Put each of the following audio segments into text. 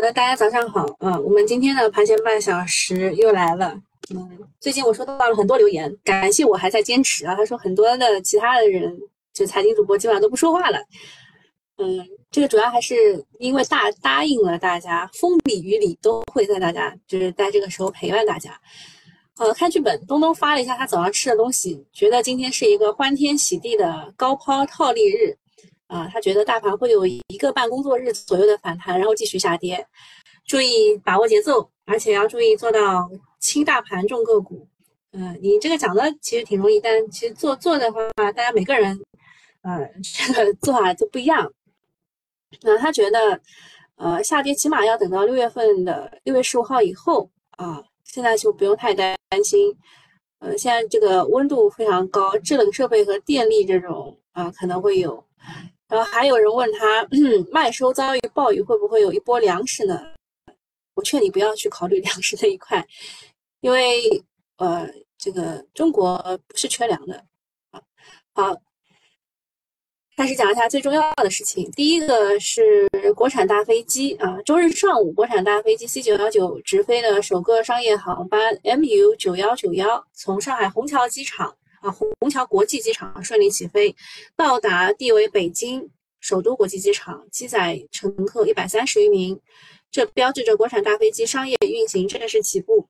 好的大家早上好啊！我们今天的盘前半小时又来了。嗯，最近我收到了很多留言，感谢我还在坚持啊。他说很多的其他的人，就财经主播基本上都不说话了。嗯，这个主要还是因为大答应了大家，风里雨里都会在大家就是在这个时候陪伴大家。呃，看剧本，东东发了一下他早上吃的东西，觉得今天是一个欢天喜地的高抛套利日。啊，他觉得大盘会有一个半工作日左右的反弹，然后继续下跌，注意把握节奏，而且要注意做到轻大盘重个股。嗯，你这个讲的其实挺容易，但其实做做的话，大家每个人，呃，这个 做法都不一样。那他觉得，呃，下跌起码要等到六月份的六月十五号以后啊，现在就不用太担心。呃，现在这个温度非常高，制冷设备和电力这种啊，可能会有。然后还有人问他，麦收遭遇暴雨会不会有一波粮食呢？我劝你不要去考虑粮食那一块，因为呃，这个中国不是缺粮的啊。好，开始讲一下最重要的事情。第一个是国产大飞机啊，周日上午，国产大飞机 C 九幺九直飞的首个商业航班 MU 九幺九幺从上海虹桥机场。啊，虹桥国际机场顺利起飞，到达地为北京首都国际机场，机载乘客一百三十余名，这标志着国产大飞机商业运行正式起步。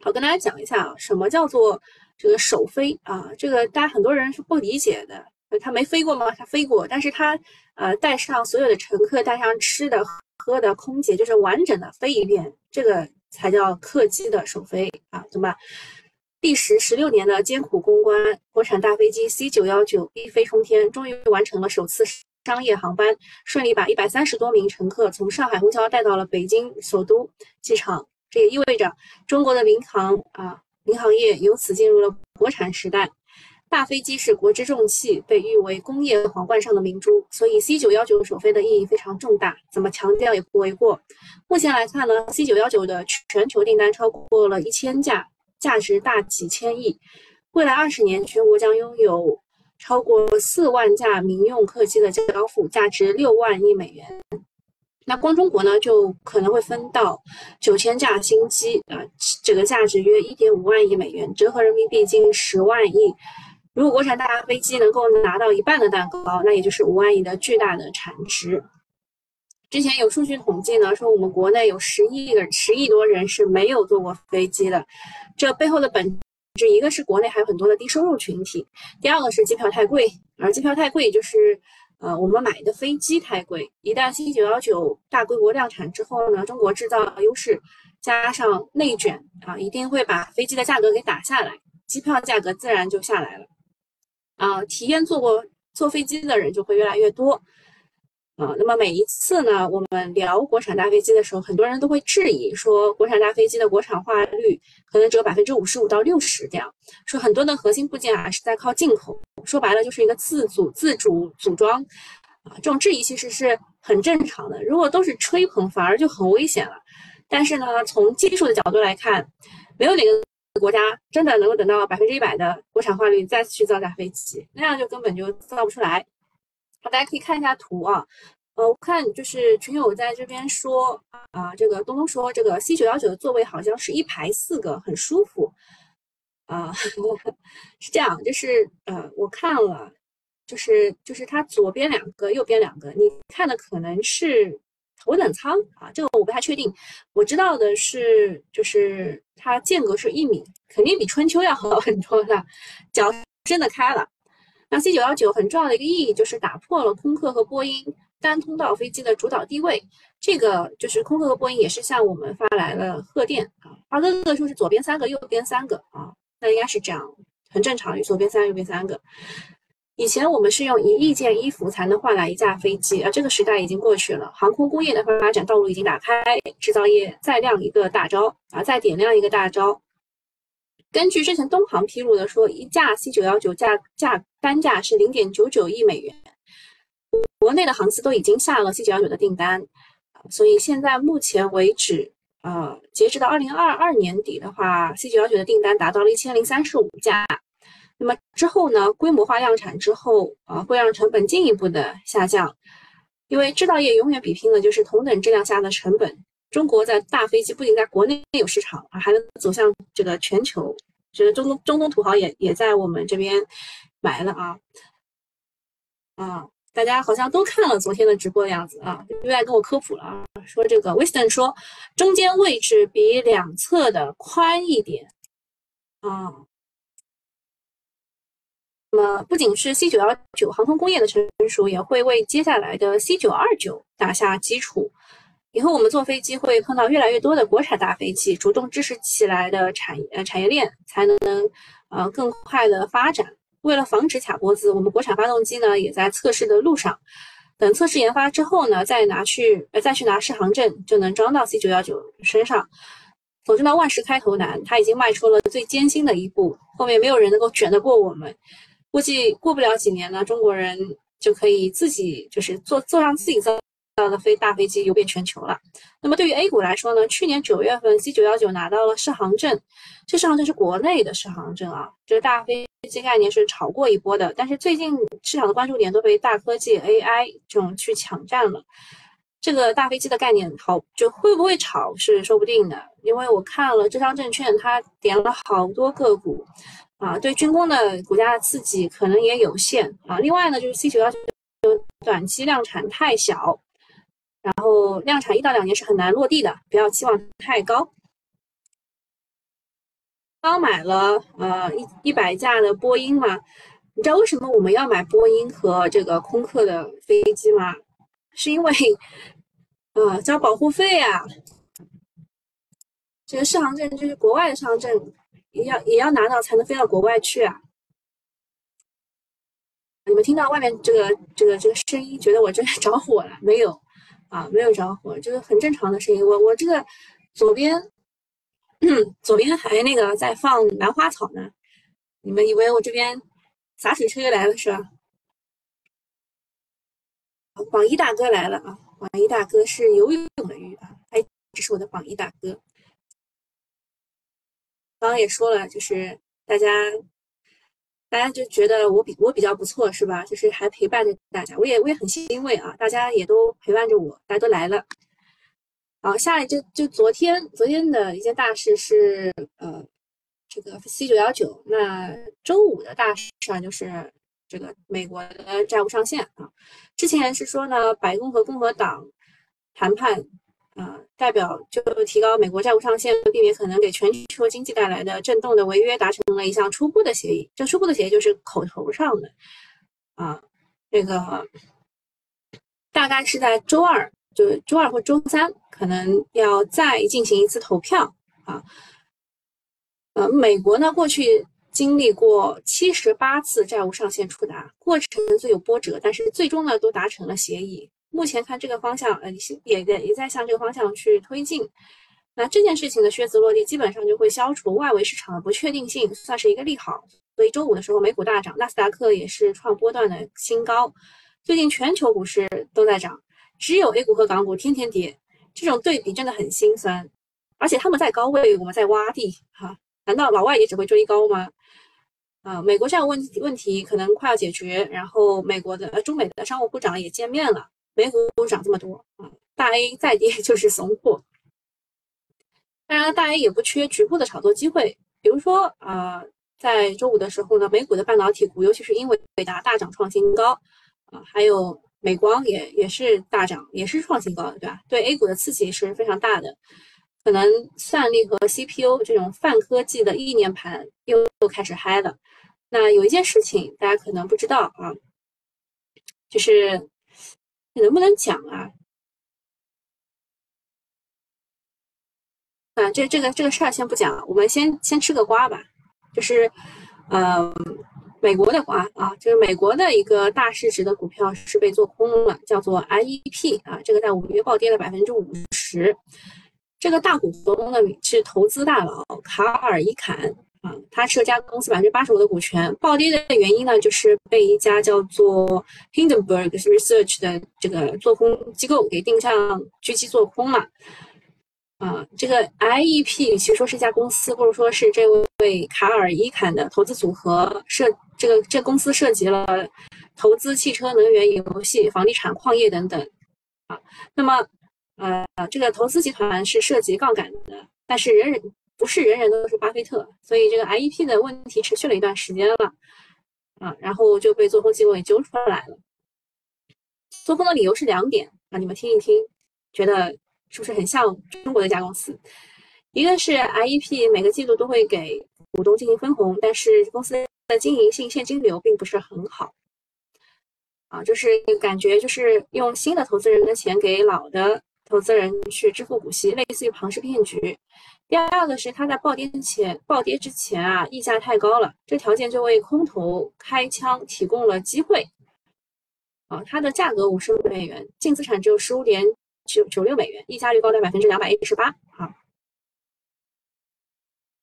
好，跟大家讲一下啊，什么叫做这个首飞啊？这个大家很多人是不理解的，他没飞过吗？他飞过，但是他呃带上所有的乘客，带上吃的喝的，空姐就是完整的飞一遍，这个才叫客机的首飞啊，懂吧？历时十六年的艰苦攻关，国产大飞机 C 九幺九一飞冲天，终于完成了首次商业航班，顺利把一百三十多名乘客从上海虹桥带到了北京首都机场。这也意味着中国的民航啊，民航业由此进入了国产时代。大飞机是国之重器，被誉为工业皇冠上的明珠，所以 C 九幺九首飞的意义非常重大，怎么强调也不为过。目前来看呢，C 九幺九的全球订单超过了一千架。价值大几千亿，未来二十年，全国将拥有超过四万架民用客机的交付，价值六万亿美元。那光中国呢，就可能会分到九千架新机啊，这个价值约一点五万亿美元，折合人民币近十万亿。如果国产大飞机能够拿到一半的蛋糕，那也就是五万亿的巨大的产值。之前有数据统计呢，说我们国内有十亿个十亿多人是没有坐过飞机的。这背后的本质，一个是国内还有很多的低收入群体，第二个是机票太贵，而机票太贵就是，呃，我们买的飞机太贵。一旦 C 九幺九大规模量产之后呢，中国制造优势加上内卷啊，一定会把飞机的价格给打下来，机票价格自然就下来了。啊，体验坐过坐飞机的人就会越来越多。啊，那么每一次呢，我们聊国产大飞机的时候，很多人都会质疑说，国产大飞机的国产化率可能只有百分之五十五到六十这样，说很多的核心部件啊是在靠进口，说白了就是一个自组自主组装，啊，这种质疑其实是很正常的。如果都是吹捧，反而就很危险了。但是呢，从技术的角度来看，没有哪个国家真的能够等到百分之一百的国产化率再次去造大飞机，那样就根本就造不出来。好，大家可以看一下图啊，呃，我看就是群友在这边说啊，这个东东说这个 C 九幺九的座位好像是一排四个，很舒服啊，是这样，就是呃，我看了，就是就是它左边两个，右边两个，你看的可能是头等舱啊，这个我不太确定，我知道的是就是它间隔是一米，肯定比春秋要好很多的，脚真的开了。那 C 九幺九很重要的一个意义就是打破了空客和波音单通道飞机的主导地位。这个就是空客和波音也是向我们发来了贺电啊，花哥哥说是左边三个，右边三个啊，那应该是这样，很正常，左边三个，右边三个。以前我们是用一亿件衣服才能换来一架飞机啊，这个时代已经过去了。航空工业的发展道路已经打开，制造业再亮一个大招啊，再点亮一个大招。根据之前东航披露的说，一架 C 九幺九价价单价是零点九九亿美元，国内的航司都已经下了 C 九幺九的订单，所以现在目前为止，呃，截止到二零二二年底的话，C 九幺九的订单达到了一千零三十五架。那么之后呢，规模化量产之后，啊，会让成本进一步的下降。因为制造业永远比拼的就是同等质量下的成本。中国在大飞机不仅在国内有市场，还能走向这个全球。觉得中东中东土豪也也在我们这边买了啊啊！大家好像都看了昨天的直播的样子啊，又来跟我科普了啊，说这个 Wisdom 说中间位置比两侧的宽一点啊。那么不仅是 C 九幺九航空工业的成熟，也会为接下来的 C 九二九打下基础。以后我们坐飞机会碰到越来越多的国产大飞机，主动支持起来的产呃产业链才能呃更快的发展。为了防止卡脖子，我们国产发动机呢也在测试的路上。等测试研发之后呢，再拿去呃再去拿试航证，就能装到 C 九幺九身上。总之呢，万事开头难，它已经迈出了最艰辛的一步，后面没有人能够卷得过我们。估计过不了几年呢，中国人就可以自己就是坐坐上自己造。到的飞大飞机游遍全球了。那么对于 A 股来说呢，去年九月份 C 九幺九拿到了试航证，这试航证是国内的试航证啊。这个大飞机概念是炒过一波的，但是最近市场的关注点都被大科技 AI 这种去抢占了。这个大飞机的概念好，就会不会炒是说不定的。因为我看了浙商证券，它点了好多个股啊，对军工的股价的刺激可能也有限啊。另外呢，就是 C 九幺九短期量产太小。然后量产一到两年是很难落地的，不要期望太高。刚买了呃一一百架的波音嘛，你知道为什么我们要买波音和这个空客的飞机吗？是因为 呃交保护费啊，这个适航证就是国外的适航证也要也要拿到才能飞到国外去啊。你们听到外面这个这个这个声音，觉得我这 着火了没有？啊，没有着火，就是很正常的声音。我我这个左边，左边还那个在放兰花草呢。你们以为我这边洒水车又来了是吧？榜一大哥来了啊！榜一大哥是游泳的鱼啊，哎，这是我的榜一大哥。刚刚也说了，就是大家。大家就觉得我比我比较不错是吧？就是还陪伴着大家，我也我也很欣慰啊！大家也都陪伴着我，大家都来了。好，下来就就昨天昨天的一件大事是呃这个 C 九幺九。那周五的大事啊，就是这个美国的债务上限啊。之前是说呢，白宫和共和党谈判。啊，代表就提高美国债务上限，避免可能给全球经济带来的震动的违约，达成了一项初步的协议。这初步的协议就是口头上的啊，这个大概是在周二，就周二或周三，可能要再进行一次投票啊。呃，美国呢过去经历过七十八次债务上限触达，过程虽有波折，但是最终呢都达成了协议。目前看这个方向，呃，也也也在向这个方向去推进。那这件事情的靴子落地，基本上就会消除外围市场的不确定性，算是一个利好。所以周五的时候，美股大涨，纳斯达克也是创波段的新高。最近全球股市都在涨，只有 A 股和港股天天跌，这种对比真的很心酸。而且他们在高位，我们在洼地，哈，难道老外也只会追高吗？啊，美国债务问问题可能快要解决，然后美国的呃中美的商务部长也见面了。美股涨这么多啊，大 A 再跌 就是怂货。当然，大 A 也不缺局部的炒作机会，比如说啊，在周五的时候呢，美股的半导体股，尤其是英伟达大涨创新高啊，还有美光也也是大涨，也是创新高的，对吧？对 A 股的刺激是非常大的，可能算力和 CPU 这种泛科技的意念盘又又开始嗨了。那有一件事情大家可能不知道啊，就是。能不能讲啊？啊，这这个这个事儿先不讲，我们先先吃个瓜吧。就是，呃，美国的瓜啊，就是美国的一个大市值的股票是被做空了，叫做 IEP 啊，这个在五月暴跌了百分之五十。这个大股东呢是投资大佬卡尔伊坎。啊，他持有家公司百分之八十五的股权，暴跌的原因呢，就是被一家叫做 Hindenburg Research 的这个做空机构给定向狙击做空了。啊，这个 IEP 其实说是一家公司，或者说是这位卡尔伊坎的投资组合涉这个这公司涉及了投资汽车、能源、游戏、房地产、矿业等等。啊。那么，呃，这个投资集团是涉及杠杆的，但是人人不是人人都是巴菲特，所以这个 IEP 的问题持续了一段时间了啊，然后就被做空机构给揪出来了。做空的理由是两点啊，你们听一听，觉得是不是很像中国的一家公司？一个是 IEP 每个季度都会给股东进行分红，但是公司的经营性现金流并不是很好啊，就是感觉就是用新的投资人的钱给老的投资人去支付股息，类似于庞氏骗局。第二个是它在暴跌前暴跌之前啊，溢价太高了，这条件就为空头开枪提供了机会啊，它的价格五十美元，净资产只有十五点九九六美元，溢价率高达百分之两百一十八啊。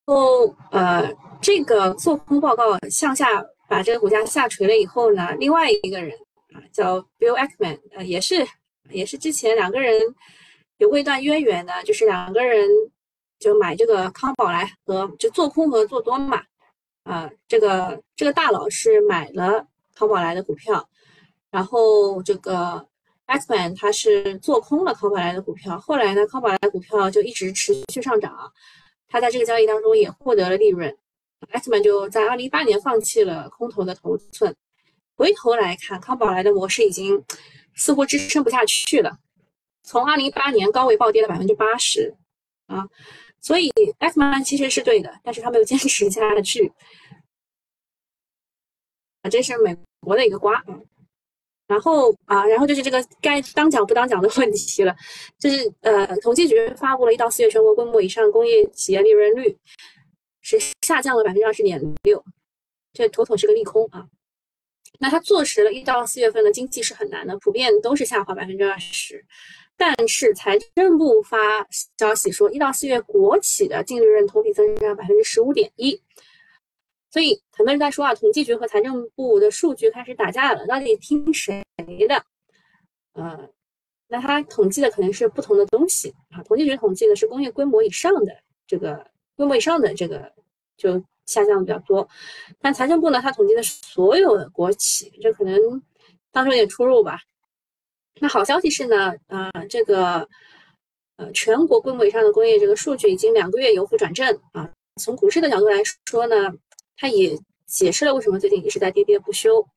后，呃，这个做空报告向下把这个股价下垂了以后呢，另外一个人啊叫 Bill Ackman，呃，也是也是之前两个人有过一段渊源的，就是两个人就买这个康宝莱和就做空和做多嘛，啊，这个这个大佬是买了康宝莱的股票，然后这个 x m a n 他是做空了康宝莱的股票，后来呢，康宝莱股票就一直持续上涨。他在这个交易当中也获得了利润，X 曼就在二零一八年放弃了空头的头寸，回头来看康宝莱的模式已经似乎支撑不下去了，从二零一八年高位暴跌了百分之八十啊，所以 X 曼其实是对的，但是他没有坚持下去啊，这是美国的一个瓜啊。然后啊，然后就是这个该当讲不当讲的问题了，就是呃，统计局发布了一到四月全国规模以上工业企业利润率是下降了百分之二十点六，这妥妥是个利空啊。那它坐实了一到四月份的经济是很难的，普遍都是下滑百分之二十。但是财政部发消息说，一到四月国企的净利润同比增长百分之十五点一。所以很多人在说啊，统计局和财政部的数据开始打架了，到底听谁的？呃，那他统计的可能是不同的东西啊。统计局统计的是工业规模以上的这个规模以上的这个就下降的比较多，但财政部呢，它统计的是所有的国企，这可能当中有点出入吧。那好消息是呢，啊，这个呃全国规模以上的工业这个数据已经两个月由负转正啊。从股市的角度来说呢。它也解释了为什么最近一直在跌跌不休，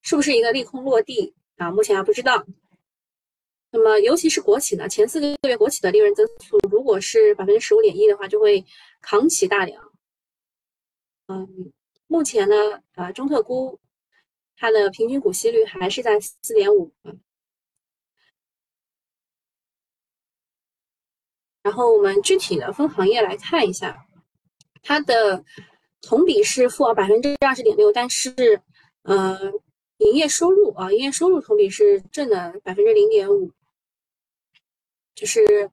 是不是一个利空落地啊？目前还不知道。那么，尤其是国企呢，前四个月国企的利润增速如果是百分之十五点一的话，就会扛起大梁。嗯，目前呢，啊，中特估它的平均股息率还是在四点五。然后我们具体的分行业来看一下，它的。同比是负百分之二十点六，但是，呃，营业收入啊，营业收入同比是正的百分之零点五，就是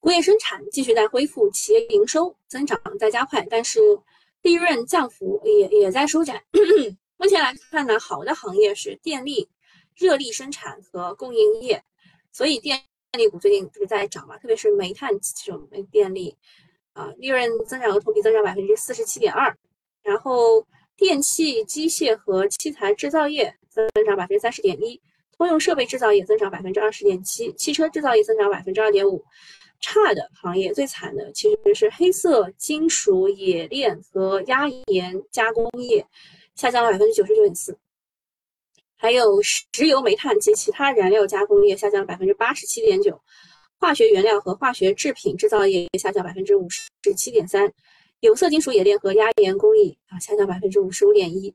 工业生产继续在恢复，企业营收增长在加快，但是利润降幅也也在收窄。目前来看呢，好的行业是电力、热力生产和供应业，所以电电力股最近不是在涨嘛，特别是煤炭这种电力。啊，利润增长额同比增长百分之四十七点二，然后电器、机械和器材制造业增长百分之三十点一，通用设备制造业增长百分之二十点七，汽车制造业增长百分之二点五。差的行业最惨的其实是黑色金属冶炼和压延加工业，下降了百分之九十九点四，还有石油煤炭及其他燃料加工业下降了百分之八十七点九。化学原料和化学制品制造业下降百分之五十七点三，有色金属冶炼和压延工艺啊下降百分之五十五点一，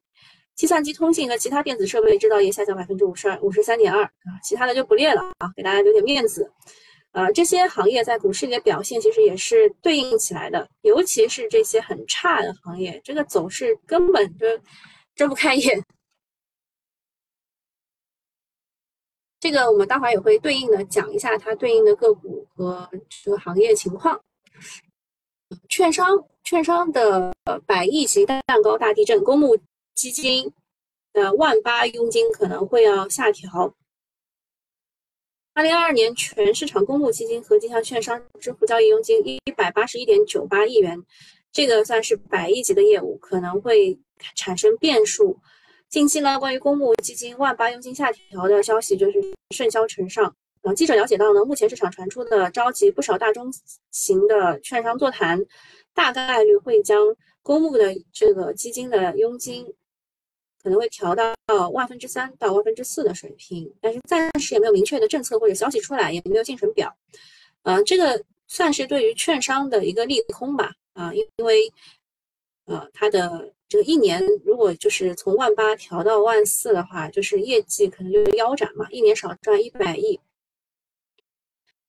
计算机通信和其他电子设备制造业下降百分之五十二五十三点二啊，其他的就不列了啊，给大家留点面子。呃，这些行业在股市里的表现其实也是对应起来的，尤其是这些很差的行业，这个走势根本就睁不开眼。这个我们待会儿也会对应的讲一下它对应的个股和这个行业情况。券商，券商的百亿级蛋糕大地震，公募基金的万八佣金可能会要下调。二零二二年全市场公募基金合计向券商支付交易佣金一百八十一点九八亿元，这个算是百亿级的业务，可能会产生变数。近期呢，关于公募基金万八佣金下调的消息就是甚嚣尘上，啊，记者了解到呢，目前市场传出的召集不少大中型的券商座谈，大概率会将公募的这个基金的佣金可能会调到万分之三到万分之四的水平，但是暂时也没有明确的政策或者消息出来，也没有进程表。呃，这个算是对于券商的一个利空吧。啊，因为呃，它的这个一年如果就是从万八调到万四的话，就是业绩可能就是腰斩嘛，一年少赚一百亿。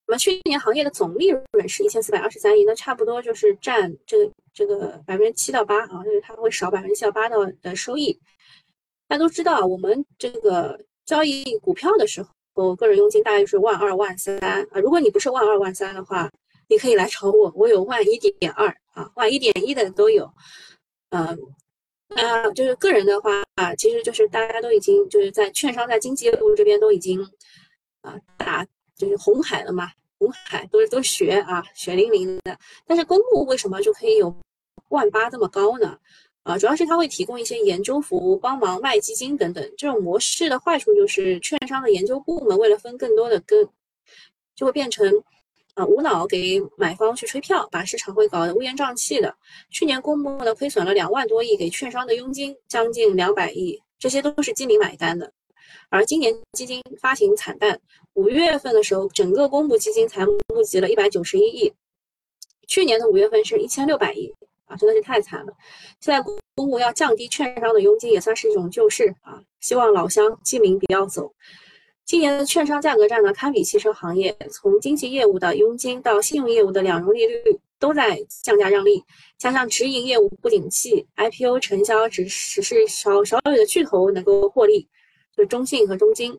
那么去年行业的总利润是一千四百二十三亿，那差不多就是占这个这个百分之七到八啊，就是它会少百分之七到八的的收益。大家都知道，我们这个交易股票的时候，个人佣金大概是万二万三啊。如果你不是万二万三的话，你可以来找我，我有万一点二啊，万一点一的都有。嗯，啊就是个人的话啊，其实就是大家都已经就是在券商在经纪业务这边都已经啊打就是红海了嘛。红海都是都学啊，血淋淋的。但是公募为什么就可以有万八这么高呢？啊，主要是它会提供一些研究服务，帮忙卖基金等等。这种模式的坏处就是，券商的研究部门为了分更多的跟，就会变成啊无脑给买方去吹票，把市场会搞得乌烟瘴气的。去年公募呢亏损了两万多亿，给券商的佣金将近两百亿，这些都是基民买单的。而今年基金发行惨淡，五月份的时候，整个公募基金才募集了一百九十一亿，去年的五月份是一千六百亿啊，真的是太惨了。现在公募要降低券商的佣金，也算是一种救市啊。希望老乡基民不要走。今年的券商价格战呢，堪比汽车行业，从经纪业务的佣金到信用业务的两融利率都在降价让利，加上直营业务不景气，IPO 成交只只是少少有的巨头能够获利。就中信和中金，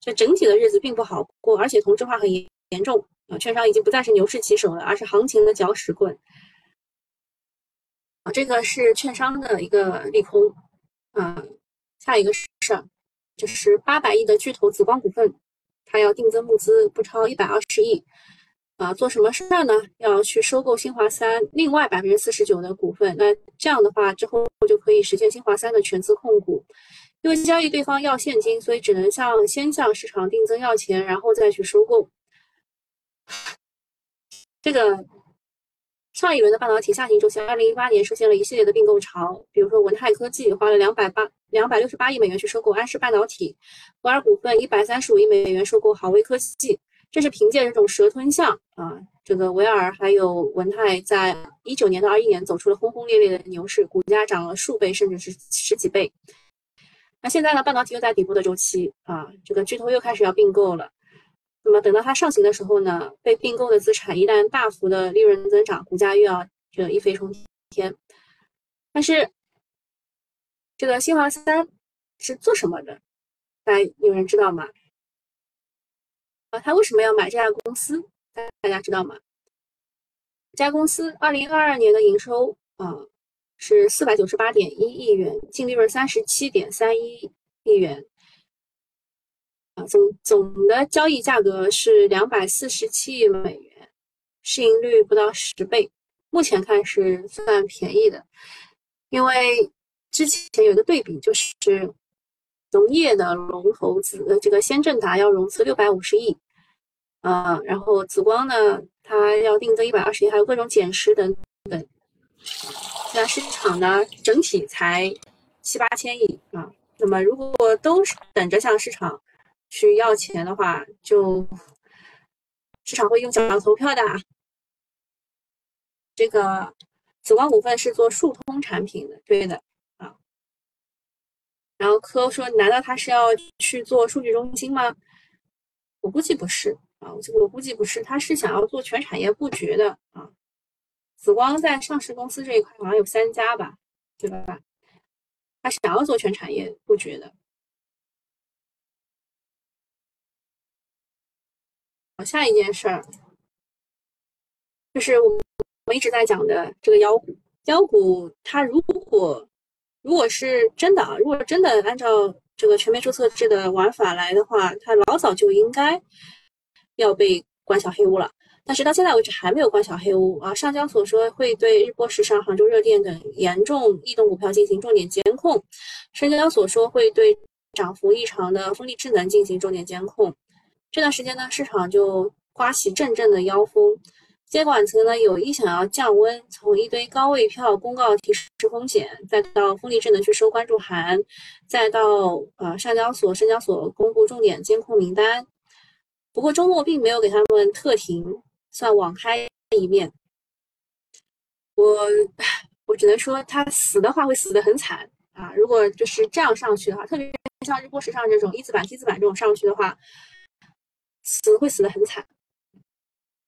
这整体的日子并不好过，而且同质化很严严重啊！券商已经不再是牛市旗手了，而是行情的搅屎棍啊！这个是券商的一个利空啊。下一个事儿就是八百亿的巨头紫光股份，它要定增募资不超一百二十亿啊，做什么事儿呢？要去收购新华三另外百分之四十九的股份，那这样的话之后就可以实现新华三的全资控股。因为交易对方要现金，所以只能向先向市场定增要钱，然后再去收购。这个上一轮的半导体下行周期，二零一八年出现了一系列的并购潮，比如说文泰科技花了两百八两百六十八亿美元去收购安氏半导体，摩尔股份一百三十五亿美元收购豪威科技，这是凭借这种蛇吞象啊，这个维尔还有文泰在一九年到二一年走出了轰轰烈烈的牛市，股价涨了数倍，甚至是十几倍。那现在呢？半导体又在底部的周期啊，这个巨头又开始要并购了。那么等到它上行的时候呢，被并购的资产一旦大幅的利润增长，股价又要这一飞冲天。但是这个新华三是做什么的？大家有人知道吗？啊，他为什么要买这家公司？大大家知道吗？这家公司二零二二年的营收啊。是四百九十八点一亿元，净利润三十七点三一亿元，总总的交易价格是两百四十七亿美元，市盈率不到十倍，目前看是算便宜的，因为之前有一个对比，就是农业的龙头子呃这个先正达要融资六百五十亿，啊，然后紫光呢，它要定增一百二十亿，还有各种减持等等。那市场呢，整体才七八千亿啊。那么如果都是等着向市场去要钱的话，就市场会用脚投票的。这个紫光股份是做数通产品的，对的啊。然后科说，难道他是要去做数据中心吗？我估计不是啊，我我估计不是，他是想要做全产业布局的啊。紫光在上市公司这一块好像有三家吧，对吧？他想要做全产业布局的。下一件事儿就是我们一直在讲的这个妖股。妖股它如果如果是真的啊，如果真的按照这个全面注册制的玩法来的话，它老早就应该要被关小黑屋了。但是到现在为止还没有关小黑屋啊！上交所说会对日波时尚、杭州热电等严重异动股票进行重点监控，深交所说会对涨幅异常的风力智能进行重点监控。这段时间呢，市场就刮起阵阵的妖风。监管层呢有意想要降温，从一堆高位票公告提示风险，再到丰力智能去收关注函，再到呃上交所、深交所公布重点监控名单。不过周末并没有给他们特停，算网开一面。我我只能说，他死的话会死得很惨啊！如果就是这样上去的话，特别像日波时尚这种一字板、T 字板这种上去的话，死会死得很惨。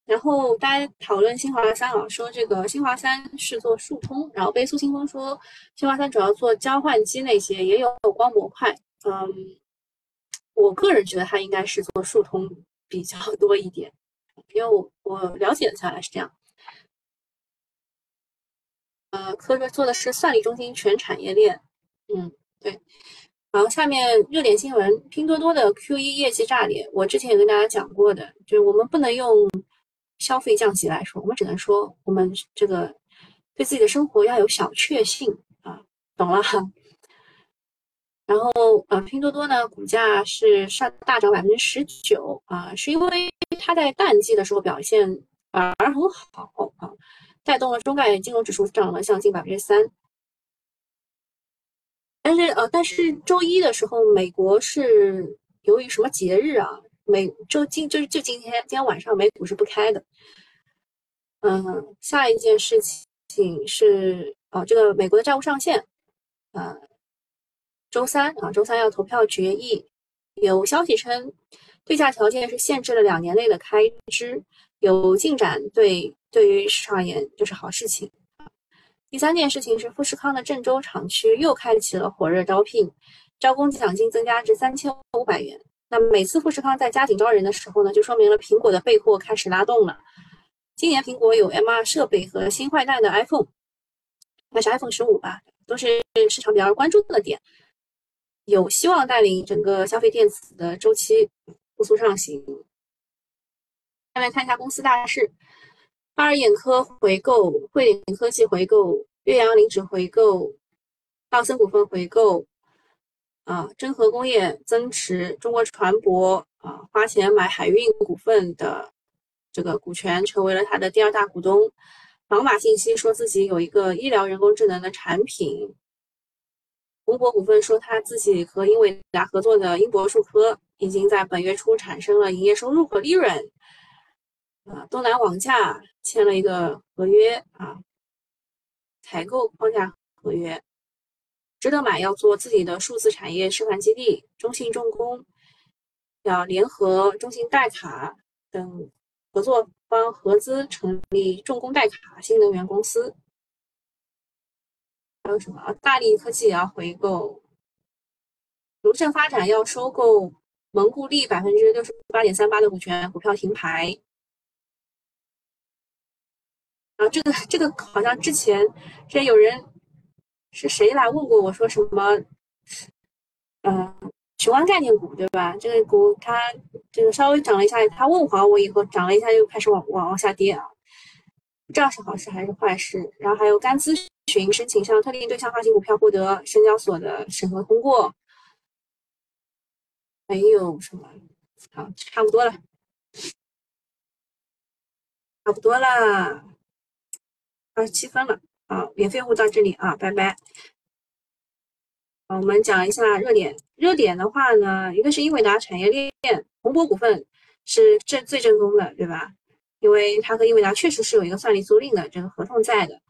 然后大家讨论新华三啊，说这个新华三是做数通，然后被苏清风说新华三主要做交换机那些，也有光模块。嗯，我个人觉得它应该是做数通比较 多一点，因为我我了解下来是这样。呃，科热做的是算力中心全产业链。嗯，对。然后下面热点新闻，拼多多的 Q 一业绩炸裂，我之前也跟大家讲过的，就是我们不能用。消费降级来说，我们只能说我们这个对自己的生活要有小确幸啊，懂了哈。然后呃，拼多多呢，股价是上大涨百分之十九啊，是因为它在淡季的时候表现反而很好啊，带动了中概金融指数涨了将近百分之三。但是呃，但是周一的时候，美国是由于什么节日啊？美就今就是就今天，今天晚上美股是不开的。嗯，下一件事情是哦，这个美国的债务上限，呃，周三啊，周三要投票决议。有消息称，对价条件是限制了两年内的开支，有进展，对对于市场而言就是好事情。第三件事情是富士康的郑州厂区又开启了火热招聘，招工奖金增加至三千五百元。那每次富士康在加紧招人的时候呢，就说明了苹果的备货开始拉动了。今年苹果有 MR 设备和新换代的 iPhone，那是 iPhone 十五吧，都是市场比较关注的点，有希望带领整个消费电子的周期复苏上行。下面看一下公司大事：巴尔眼科回购，汇点科技回购，岳阳林纸回购，道森股份回购。啊，真和工业增持，中国船舶啊，花钱买海运股份的这个股权，成为了它的第二大股东。宝马信息说自己有一个医疗人工智能的产品。宏博股份说他自己和英伟达合作的英博数科已经在本月初产生了营业收入和利润。啊，东南网架签了一个合约啊，采购框架合约。值得买要做自己的数字产业示范基地，中信重工要联合中信代卡等合作方合资成立重工代卡新能源公司。还有什么？大力科技也要回购，邮政发展要收购蒙固利百分之六十八点三八的股权，股票停牌。啊，这个这个好像之前之前有人。是谁来问过我说什么？嗯，雄安概念股对吧？这个股它这个稍微涨了一下，它问黄我以后涨了一下又开始往往往下跌啊，不知道是好事还是坏事。然后还有甘咨询申请向特定对象发行股票获得深交所的审核通过，还有什么？好，差不多了，差不多啦，二十七分了。好，免费务到这里啊，拜拜。好，我们讲一下热点。热点的话呢，一个是英伟达产业链，宏博股份是正最正宗的，对吧？因为它和英伟达确实是有一个算力租赁的这个合同在的。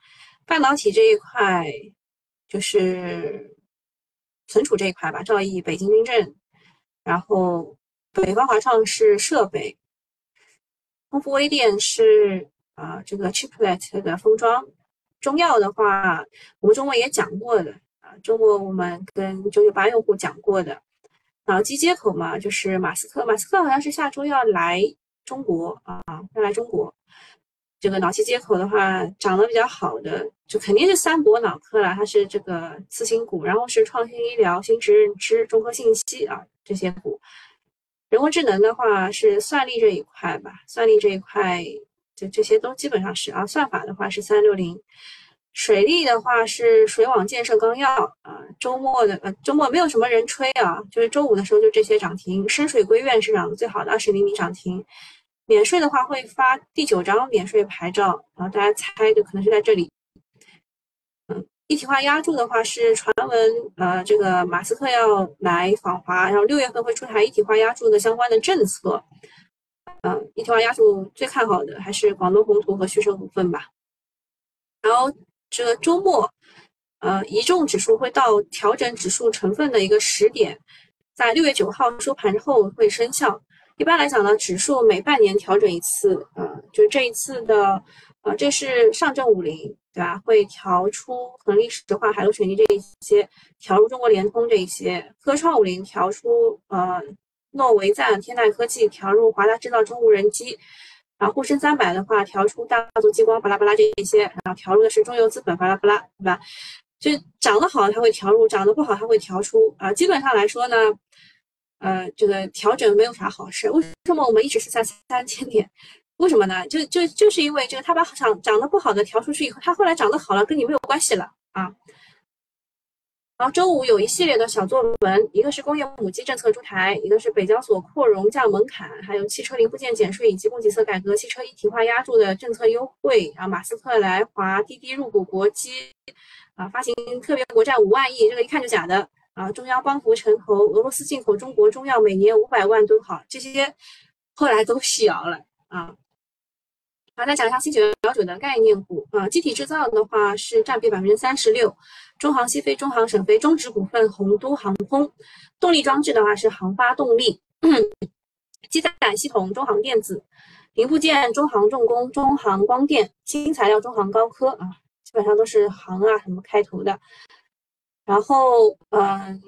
半导体这一块就是存储这一块吧，兆易、北京军政，然后北方华创是设备，鸿福微电是啊这个 chiplet 的封装。中药的话，我们中国也讲过的啊，中国我们跟九九八用户讲过的脑机接口嘛，就是马斯克，马斯克好像是下周要来中国啊，要来中国。这个脑机接口的话，涨得比较好的，就肯定是三博脑科了，它是这个次新股，然后是创新医疗、新识认知、中科信息啊这些股。人工智能的话是算力这一块吧，算力这一块。就这些都基本上是啊，算法的话是三六零，水利的话是水网建设纲要啊，周末的呃周末没有什么人吹啊，就是周五的时候就这些涨停。深水归院是涨得最好的，二十厘米涨停。免税的话会发第九张免税牌照，然后大家猜的可能是在这里。嗯，一体化压铸的话是传闻，呃，这个马斯克要来访华，然后六月份会出台一体化压铸的相关的政策。嗯，一体化压铸最看好的还是广东宏图和旭升股份吧。然后。这个周末，呃，一众指数会到调整指数成分的一个时点，在六月九号收盘之后会生效。一般来讲呢，指数每半年调整一次，呃，就这一次的，呃，这是上证五零，对吧？会调出恒力石化、海螺水泥这一些，调入中国联通这一些，科创五零调出呃诺维赞、天籁科技，调入华大制造、中无人机。然后沪深三百的话，调出大族激光，巴拉巴拉这一些，然后调入的是中游资本，巴拉巴拉，对吧？就涨得好，它会调入；涨得不好，它会调出。啊，基本上来说呢，呃，这个调整没有啥好事。为什么我们一直是在三千点？为什么呢？就就就是因为这个，它把涨涨得不好的调出去以后，它后来涨得好了，跟你没有关系了啊。然后周五有一系列的小作文，一个是工业母机政策出台，一个是北交所扩容降门槛，还有汽车零部件减税以及供给侧改革、汽车一体化压铸的政策优惠。然后马斯克来华，滴滴入股国机，啊，发行特别国债五万亿，这个一看就假的啊。中央帮扶城投，俄罗斯进口中国中药每年五百万吨，好，这些后来都 辟谣了啊。好，再讲一下 C 九幺九的概念股啊，机体制造的话是占比百分之三十六。中航、西飞、中航、沈飞、中植股份、洪都航空，动力装置的话是航发动力，机载系统中航电子，零部件中航重工、中航光电，新材料中航高科啊，基本上都是航啊什么开头的。然后嗯，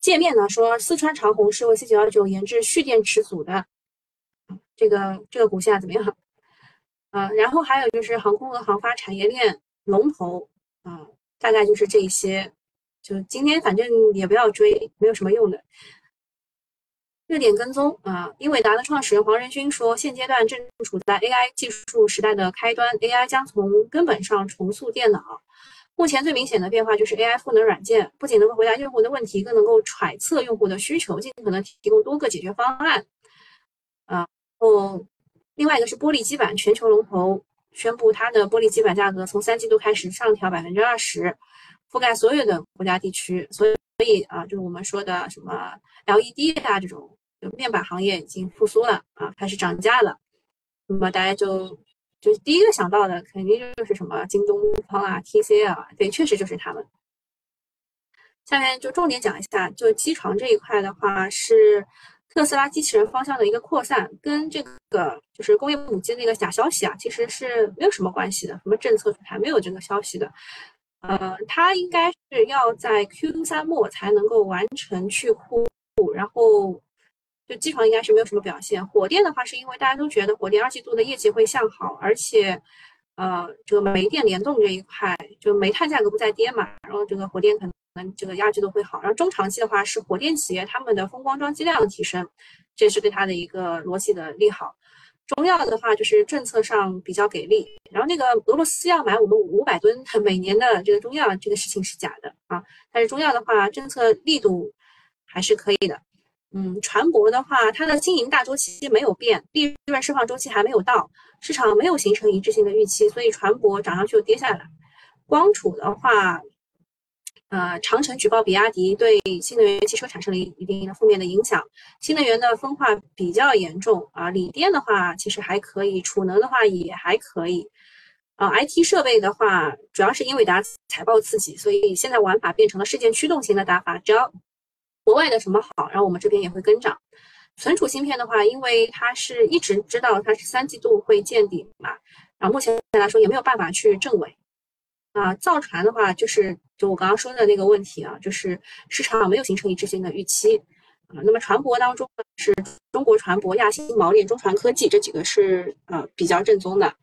界面呢说四川长虹是为 C 九幺九研制蓄电池组的，这个这个股现在怎么样？啊，然后还有就是航空和航发产业链龙头啊。大概就是这些，就今天反正也不要追，没有什么用的。热点跟踪啊，英伟达的创始人黄仁勋说，现阶段正处在 AI 技术时代的开端，AI 将从根本上重塑电脑。目前最明显的变化就是 AI 赋能软件，不仅能够回答用户的问题，更能够揣测用户的需求，尽可能提供多个解决方案。啊，后，另外一个是玻璃基板全球龙头。宣布它的玻璃基板价格从三季度开始上调百分之二十，覆盖所有的国家地区。所以，所以啊，就是我们说的什么 LED 啊这种，就面板行业已经复苏了啊，开始涨价了。那么大家就就第一个想到的肯定就是什么京东方啊、TC 啊，对，确实就是他们。下面就重点讲一下，就机床这一块的话是。特斯拉机器人方向的一个扩散，跟这个就是工业母机那个假消息啊，其实是没有什么关系的。什么政策出台没有这个消息的？呃，它应该是要在 Q 三末才能够完成去库，然后就机床应该是没有什么表现。火电的话，是因为大家都觉得火电二季度的业绩会向好，而且呃，这个煤电联动这一块，就煤炭价格不再跌嘛，然后这个火电可能。嗯，这个压制都会好，然后中长期的话是火电企业他们的风光装机量提升，这是对它的一个逻辑的利好。中药的话就是政策上比较给力，然后那个俄罗斯要买我们五百吨每年的这个中药，这个事情是假的啊。但是中药的话政策力度还是可以的。嗯，船舶的话它的经营大周期没有变，利润释放周期还没有到，市场没有形成一致性的预期，所以船舶涨上去又跌下来。光储的话。呃，长城举报比亚迪对新能源汽车产生了一一定的负面的影响，新能源的分化比较严重啊。锂电的话其实还可以，储能的话也还可以。啊，IT 设备的话，主要是英伟达财报刺激，所以现在玩法变成了事件驱动型的打法，只要国外的什么好，然后我们这边也会跟涨。存储芯片的话，因为它是一直知道它是三季度会见底嘛，然后目前来说也没有办法去证伪。啊，造船的话，就是就我刚刚说的那个问题啊，就是市场没有形成一致性的预期啊。那么船舶当中是中国船舶、亚星锚链、中船科技这几个是呃比较正宗的。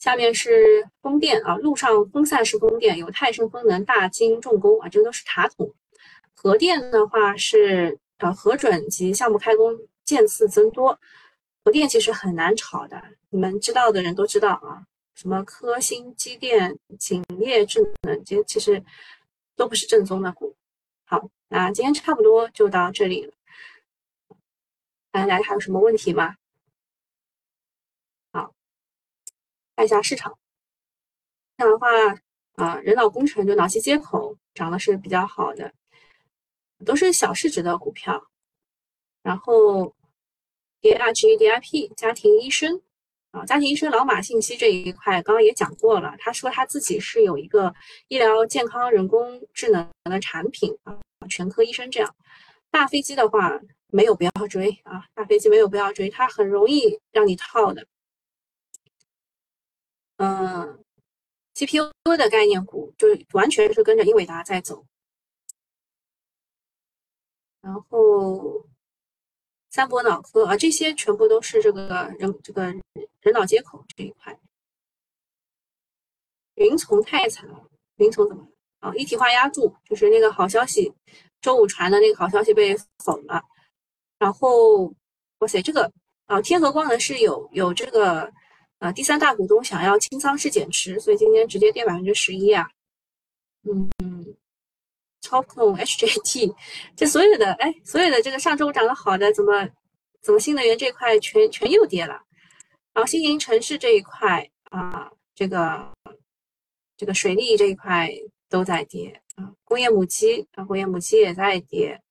下面是风电啊，陆上分散式风电有泰盛风能、大金重工啊，这都是塔筒。核电的话是呃核准及项目开工件次增多。核电其实很难炒的，你们知道的人都知道啊。什么科兴机电、景业智能，这其实都不是正宗的股。好，那今天差不多就到这里了。大家还有什么问题吗？好，看一下市场。这样的话，啊，人脑工程就脑机接口涨的是比较好的，都是小市值的股票。然后，DRG、DIP、家庭医生。啊，家庭医生、老马信息这一块，刚刚也讲过了。他说他自己是有一个医疗健康人工智能的产品啊，全科医生这样。大飞机的话，没有不要追啊，大飞机没有不要追，它很容易让你套的。嗯，GPU 的概念股就完全是跟着英伟达在走，然后。三博脑科啊，这些全部都是这个人这个人脑接口这一块。云从太惨了，云从怎么啊？一体化压住，就是那个好消息，周五传的那个好消息被否了。然后，哇塞，这个啊，天合光能是有有这个呃第三大股东想要清仓式减持，所以今天直接跌百分之十一啊。嗯。操控 HJT，这所有的哎，所有的这个上周涨得好的，怎么怎么新能源这一块全全又跌了？然后新型城市这一块啊，这个这个水利这一块都在跌啊，工业母机啊，工业母机也在跌。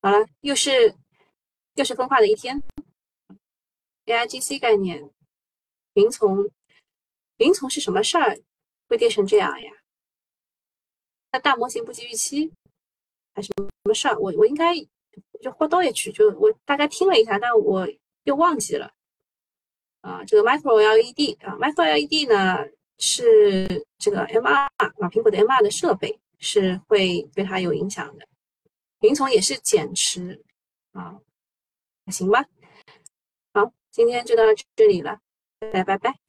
好了，又是又是分化的一天。AIGC 概念，云从云从是什么事儿会跌成这样呀？那大模型不及预期，还是什么事儿？我我应该就或多也去，就我大概听了一下，但我又忘记了。啊，这个 Micro LED 啊，Micro LED 呢是这个 MR 啊，苹果的 MR 的设备是会对它有影响的。云从也是减持啊，行吧？好，今天就到这里了，拜拜拜。